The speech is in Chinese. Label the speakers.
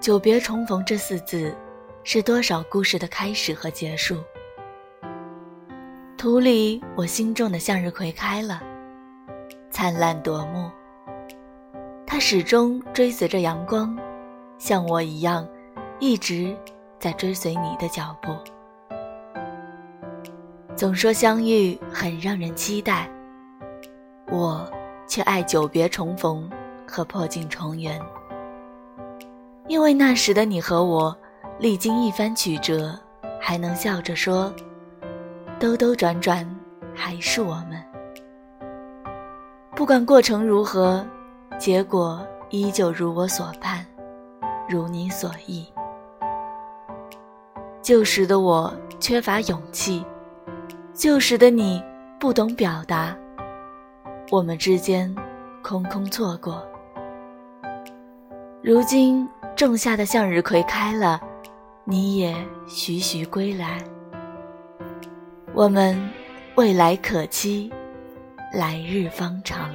Speaker 1: 久别重逢这四字，是多少故事的开始和结束。土里我心中的向日葵开了，灿烂夺目。它始终追随着阳光，像我一样，一直在追随你的脚步。总说相遇很让人期待，我却爱久别重逢和破镜重圆。因为那时的你和我，历经一番曲折，还能笑着说：“兜兜转转，还是我们。”不管过程如何，结果依旧如我所盼，如你所意。旧时的我缺乏勇气，旧时的你不懂表达，我们之间空空错过。如今。种下的向日葵开了，你也徐徐归来。我们未来可期，来日方长。